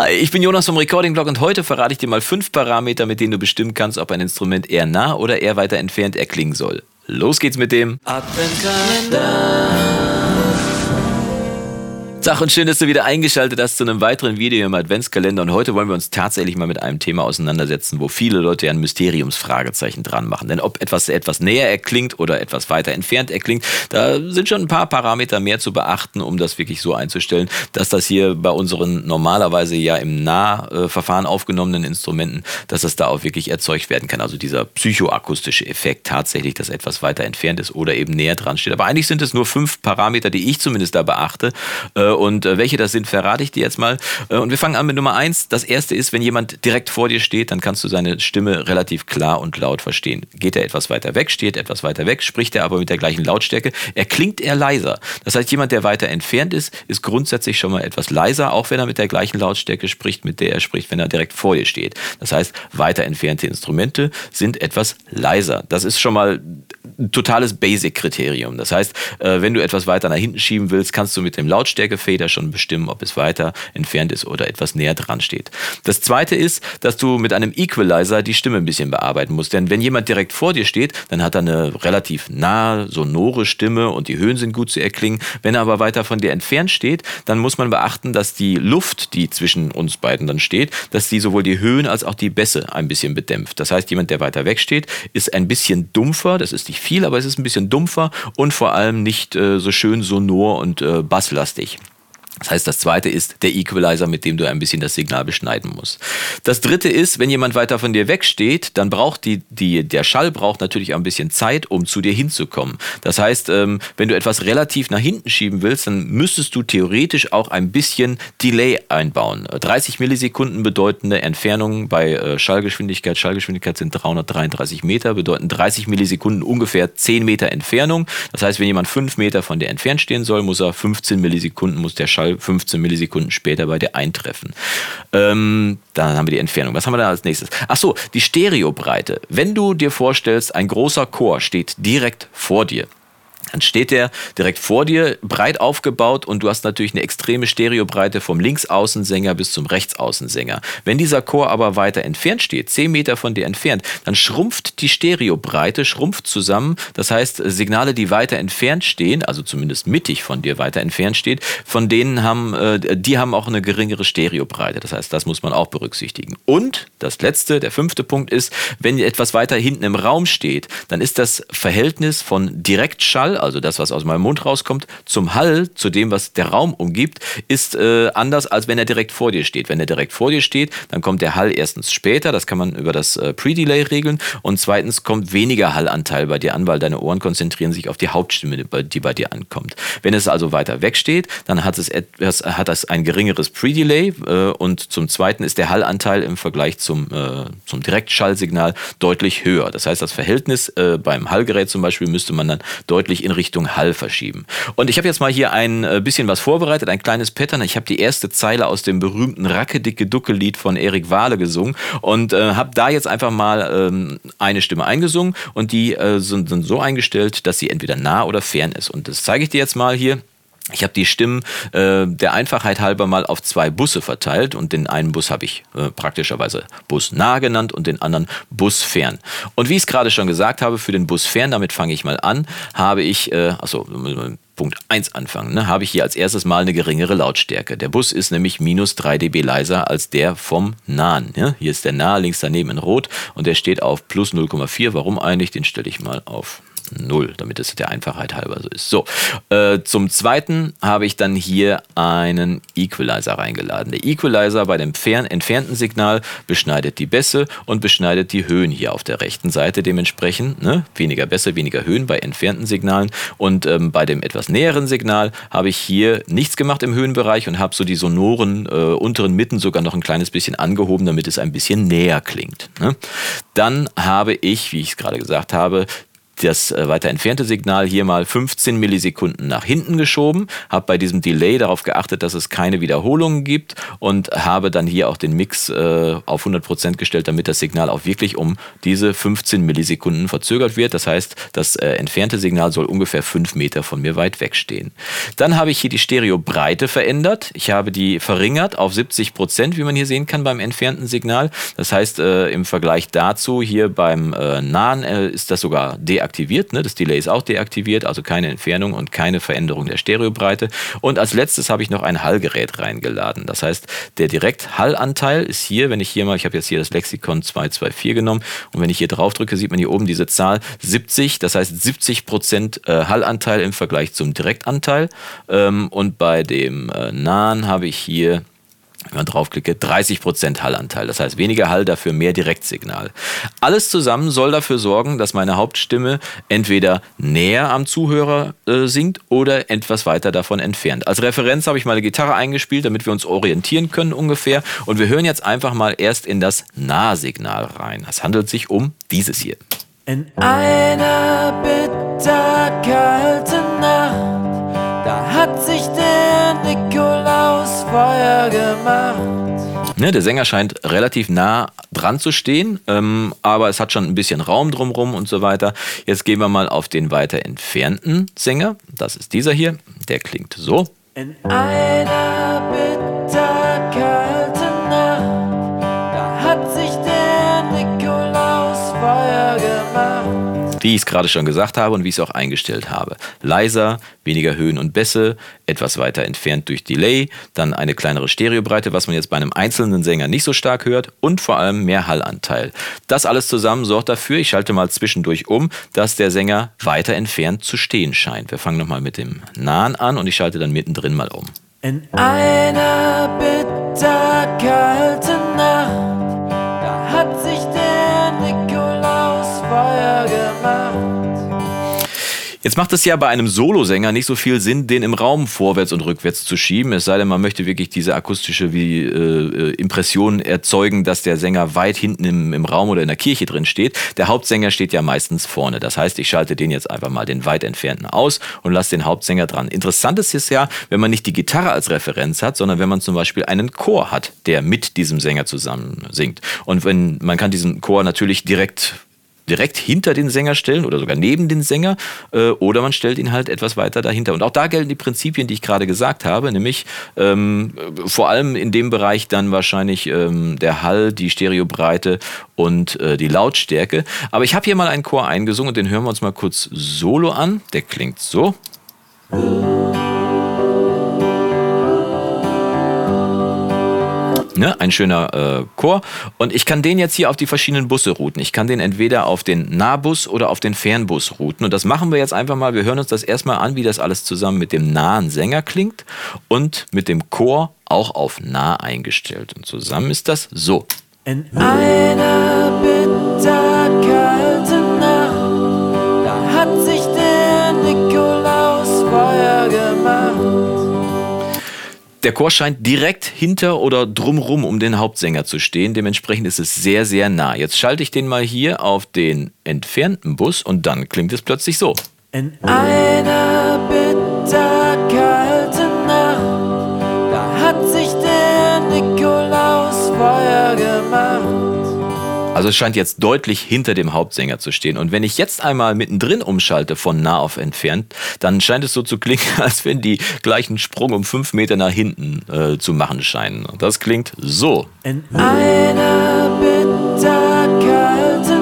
Hi, ich bin Jonas vom Recording Blog und heute verrate ich dir mal fünf Parameter, mit denen du bestimmen kannst, ob ein Instrument eher nah oder eher weiter entfernt erklingen soll. Los geht's mit dem Adventkalender. Tag und schön, dass du wieder eingeschaltet hast zu einem weiteren Video im Adventskalender. Und heute wollen wir uns tatsächlich mal mit einem Thema auseinandersetzen, wo viele Leute ja ein Mysteriumsfragezeichen dran machen. Denn ob etwas etwas näher erklingt oder etwas weiter entfernt erklingt, da sind schon ein paar Parameter mehr zu beachten, um das wirklich so einzustellen, dass das hier bei unseren normalerweise ja im Nahverfahren aufgenommenen Instrumenten, dass das da auch wirklich erzeugt werden kann. Also dieser psychoakustische Effekt tatsächlich, dass etwas weiter entfernt ist oder eben näher dran steht. Aber eigentlich sind es nur fünf Parameter, die ich zumindest da beachte äh, und äh, welche das sind, verrate ich dir jetzt mal. Äh, und wir fangen an mit Nummer eins. Das erste ist, wenn jemand direkt vor dir steht, dann kannst du seine Stimme relativ klar und laut verstehen. Geht er etwas weiter weg, steht etwas weiter weg, spricht er aber mit der gleichen Lautstärke, er klingt eher leiser. Das heißt, jemand, der weiter entfernt ist, ist grundsätzlich schon mal etwas leiser, auch wenn er mit der gleichen Lautstärke spricht, mit der er spricht, wenn er direkt vor dir steht. Das heißt, weiter entfernte Instrumente sind etwas leiser. Das ist schon mal ein totales Basic-Kriterium. Das heißt, äh, wenn du etwas weiter nach hinten schieben willst, kannst du mit dem Lautstärkefeder schon bestimmen, ob es weiter entfernt ist oder etwas näher dran steht. Das zweite ist, dass du mit einem Equalizer die Stimme ein bisschen bearbeiten musst. Denn wenn jemand direkt vor dir steht, dann hat er eine relativ nahe, sonore Stimme und die Höhen sind gut zu erklingen. Wenn er aber weiter von dir entfernt steht, dann muss man beachten, dass die Luft, die zwischen uns beiden dann steht, dass die sowohl die Höhen als auch die Bässe ein bisschen bedämpft. Das heißt, jemand, der weiter weg steht, ist ein bisschen dumpfer. Das ist nicht viel, aber es ist ein bisschen dumpfer und vor allem nicht äh, so schön sonor und äh, basslastig. Das heißt, das zweite ist der Equalizer, mit dem du ein bisschen das Signal beschneiden musst. Das dritte ist, wenn jemand weiter von dir wegsteht, dann braucht die, die, der Schall braucht natürlich ein bisschen Zeit, um zu dir hinzukommen. Das heißt, ähm, wenn du etwas relativ nach hinten schieben willst, dann müsstest du theoretisch auch ein bisschen Delay einbauen. 30 Millisekunden bedeutende Entfernung bei äh, Schallgeschwindigkeit. Schallgeschwindigkeit sind 333 Meter, bedeuten 30 Millisekunden ungefähr 10 Meter Entfernung. Das heißt, wenn jemand 5 Meter von dir entfernt stehen soll, muss er 15 Millisekunden, muss der Schall Schall 15 Millisekunden später bei dir eintreffen. Ähm, dann haben wir die Entfernung. Was haben wir da als nächstes? Ach so, die Stereobreite. Wenn du dir vorstellst, ein großer Chor steht direkt vor dir, dann steht der direkt vor dir, breit aufgebaut und du hast natürlich eine extreme Stereobreite vom Linksaußensänger bis zum Rechtsaußensänger. Wenn dieser Chor aber weiter entfernt steht, 10 Meter von dir entfernt, dann schrumpft die Stereobreite, schrumpft zusammen. Das heißt, Signale, die weiter entfernt stehen, also zumindest mittig von dir weiter entfernt steht, von denen haben, äh, die haben auch eine geringere Stereobreite. Das heißt, das muss man auch berücksichtigen. Und das letzte, der fünfte Punkt ist, wenn etwas weiter hinten im Raum steht, dann ist das Verhältnis von Direktschall, also das, was aus meinem Mund rauskommt, zum Hall, zu dem, was der Raum umgibt, ist äh, anders, als wenn er direkt vor dir steht. Wenn er direkt vor dir steht, dann kommt der Hall erstens später, das kann man über das äh, Pre-Delay regeln, und zweitens kommt weniger Hallanteil bei dir an, weil deine Ohren konzentrieren sich auf die Hauptstimme, die bei dir ankommt. Wenn es also weiter weg steht, dann hat es, etwas, hat es ein geringeres Pre-Delay äh, und zum zweiten ist der Hallanteil im Vergleich zum, äh, zum Direktschallsignal deutlich höher. Das heißt, das Verhältnis äh, beim Hallgerät zum Beispiel müsste man dann deutlich in Richtung Hall verschieben. Und ich habe jetzt mal hier ein äh, bisschen was vorbereitet, ein kleines Pattern. Ich habe die erste Zeile aus dem berühmten Racke dicke Ducke Lied von Erik Wahle gesungen und äh, habe da jetzt einfach mal ähm, eine Stimme eingesungen und die äh, sind, sind so eingestellt, dass sie entweder nah oder fern ist. Und das zeige ich dir jetzt mal hier. Ich habe die Stimmen äh, der Einfachheit halber mal auf zwei Busse verteilt und den einen Bus habe ich äh, praktischerweise Bus nah genannt und den anderen Bus fern. Und wie ich es gerade schon gesagt habe, für den Bus fern, damit fange ich mal an, habe ich, äh, achso, Punkt 1 anfangen, ne, habe ich hier als erstes mal eine geringere Lautstärke. Der Bus ist nämlich minus 3 dB leiser als der vom nahen. Ja? Hier ist der nahe links daneben in rot und der steht auf plus 0,4. Warum eigentlich? Den stelle ich mal auf 0, damit es der Einfachheit halber so ist. So, äh, zum zweiten habe ich dann hier einen Equalizer reingeladen. Der Equalizer bei dem fern, entfernten Signal beschneidet die Bässe und beschneidet die Höhen hier auf der rechten Seite dementsprechend. Ne? Weniger Bässe, weniger Höhen bei entfernten Signalen. Und ähm, bei dem etwas näheren Signal habe ich hier nichts gemacht im Höhenbereich und habe so die sonoren äh, unteren Mitten sogar noch ein kleines bisschen angehoben, damit es ein bisschen näher klingt. Ne? Dann habe ich, wie ich es gerade gesagt habe, das äh, weiter entfernte Signal hier mal 15 Millisekunden nach hinten geschoben, habe bei diesem Delay darauf geachtet, dass es keine Wiederholungen gibt und habe dann hier auch den Mix äh, auf 100% gestellt, damit das Signal auch wirklich um diese 15 Millisekunden verzögert wird. Das heißt, das äh, entfernte Signal soll ungefähr 5 Meter von mir weit weg stehen. Dann habe ich hier die Stereobreite verändert. Ich habe die verringert auf 70%, wie man hier sehen kann beim entfernten Signal. Das heißt, im Vergleich dazu hier beim nahen ist das sogar deaktiviert. Ne? Das Delay ist auch deaktiviert, also keine Entfernung und keine Veränderung der Stereobreite. Und als letztes habe ich noch ein Hallgerät reingeladen. Das heißt, der Direkthallanteil ist hier, wenn ich hier mal, ich habe jetzt hier das Lexikon 224 genommen und wenn ich hier drauf drücke, sieht man hier oben diese Zahl 70. Das heißt 70 Prozent äh, Hallanteil im Vergleich zum Direktanteil. Ähm, und bei dem äh, nahen habe ich hier wenn man draufklicke, 30% Hallanteil. Das heißt weniger Hall, dafür mehr Direktsignal. Alles zusammen soll dafür sorgen, dass meine Hauptstimme entweder näher am Zuhörer äh, singt oder etwas weiter davon entfernt. Als Referenz habe ich meine Gitarre eingespielt, damit wir uns orientieren können ungefähr. Und wir hören jetzt einfach mal erst in das Nahsignal rein. Es handelt sich um dieses hier. In einer bitterkalten Nacht, da hat sich der Feuer gemacht. Ne, der Sänger scheint relativ nah dran zu stehen, ähm, aber es hat schon ein bisschen Raum drumherum und so weiter. Jetzt gehen wir mal auf den weiter entfernten Sänger. Das ist dieser hier. Der klingt so. In einer bitterkalten ich es gerade schon gesagt habe und wie ich es auch eingestellt habe. Leiser, weniger Höhen und Bässe, etwas weiter entfernt durch Delay, dann eine kleinere Stereobreite, was man jetzt bei einem einzelnen Sänger nicht so stark hört und vor allem mehr Hallanteil. Das alles zusammen sorgt dafür, ich schalte mal zwischendurch um, dass der Sänger weiter entfernt zu stehen scheint. Wir fangen nochmal mit dem Nahen an und ich schalte dann mittendrin mal um. In einer bitterkalten Jetzt macht es ja bei einem Solosänger nicht so viel Sinn, den im Raum vorwärts und rückwärts zu schieben. Es sei denn, man möchte wirklich diese akustische wie, äh, Impression erzeugen, dass der Sänger weit hinten im, im Raum oder in der Kirche drin steht. Der Hauptsänger steht ja meistens vorne. Das heißt, ich schalte den jetzt einfach mal den weit entfernten aus und lasse den Hauptsänger dran. Interessant ist es ja, wenn man nicht die Gitarre als Referenz hat, sondern wenn man zum Beispiel einen Chor hat, der mit diesem Sänger zusammen singt. Und wenn man kann diesen Chor natürlich direkt direkt hinter den Sänger stellen oder sogar neben den Sänger äh, oder man stellt ihn halt etwas weiter dahinter. Und auch da gelten die Prinzipien, die ich gerade gesagt habe, nämlich ähm, vor allem in dem Bereich dann wahrscheinlich ähm, der Hall, die Stereobreite und äh, die Lautstärke. Aber ich habe hier mal einen Chor eingesungen und den hören wir uns mal kurz solo an. Der klingt so. Ne? Ein schöner äh, Chor. Und ich kann den jetzt hier auf die verschiedenen Busse routen. Ich kann den entweder auf den Nahbus oder auf den Fernbus routen. Und das machen wir jetzt einfach mal. Wir hören uns das erstmal an, wie das alles zusammen mit dem nahen Sänger klingt und mit dem Chor auch auf nah eingestellt. Und zusammen ist das so. In einer bitterkalten Der Chor scheint direkt hinter oder drumrum um den Hauptsänger zu stehen. Dementsprechend ist es sehr, sehr nah. Jetzt schalte ich den mal hier auf den entfernten Bus und dann klingt es plötzlich so. In einer bitterkalten Also es scheint jetzt deutlich hinter dem Hauptsänger zu stehen. Und wenn ich jetzt einmal mittendrin umschalte von nah auf entfernt, dann scheint es so zu klingen, als wenn die gleichen Sprung um fünf Meter nach hinten äh, zu machen scheinen. Und das klingt so. In einer bitterkalten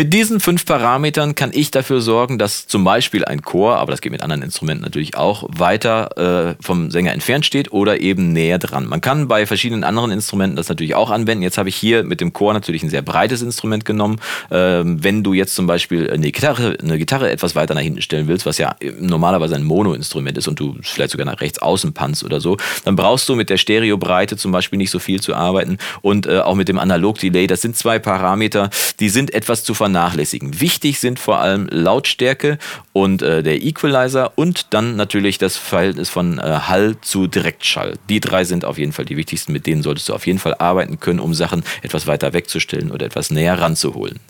Mit diesen fünf Parametern kann ich dafür sorgen, dass zum Beispiel ein Chor, aber das geht mit anderen Instrumenten natürlich auch, weiter äh, vom Sänger entfernt steht oder eben näher dran. Man kann bei verschiedenen anderen Instrumenten das natürlich auch anwenden. Jetzt habe ich hier mit dem Chor natürlich ein sehr breites Instrument genommen. Ähm, wenn du jetzt zum Beispiel eine Gitarre, eine Gitarre etwas weiter nach hinten stellen willst, was ja normalerweise ein Mono-Instrument ist und du vielleicht sogar nach rechts außen panzt oder so, dann brauchst du mit der Stereobreite zum Beispiel nicht so viel zu arbeiten und äh, auch mit dem Analog-Delay. Das sind zwei Parameter, die sind etwas zu vernachlässigen vernachlässigen. Wichtig sind vor allem Lautstärke und äh, der Equalizer und dann natürlich das Verhältnis von äh, Hall zu Direktschall. Die drei sind auf jeden Fall die wichtigsten, mit denen solltest du auf jeden Fall arbeiten können, um Sachen etwas weiter wegzustellen oder etwas näher ranzuholen.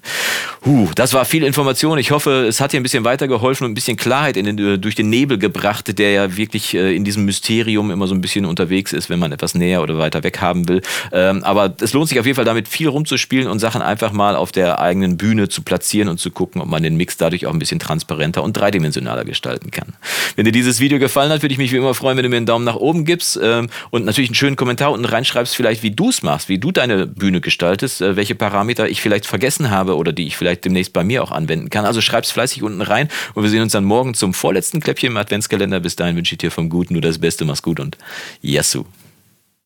Huh, das war viel Information. Ich hoffe, es hat dir ein bisschen weitergeholfen und ein bisschen Klarheit in den, äh, durch den Nebel gebracht, der ja wirklich äh, in diesem Mysterium immer so ein bisschen unterwegs ist, wenn man etwas näher oder weiter weg haben will. Ähm, aber es lohnt sich auf jeden Fall damit viel rumzuspielen und Sachen einfach mal auf der eigenen Bühne zu platzieren und zu gucken, ob man den Mix dadurch auch ein bisschen transparenter und dreidimensionaler gestalten kann. Wenn dir dieses Video gefallen hat, würde ich mich wie immer freuen, wenn du mir einen Daumen nach oben gibst ähm, und natürlich einen schönen Kommentar unten reinschreibst, vielleicht wie du es machst, wie du deine Bühne gestaltest, äh, welche Parameter ich vielleicht vergessen habe oder die ich vielleicht demnächst bei mir auch anwenden kann. Also schreib's fleißig unten rein und wir sehen uns dann morgen zum vorletzten Kläppchen im Adventskalender. Bis dahin wünsche ich dir vom Guten nur das Beste. Mach's gut und Yassou.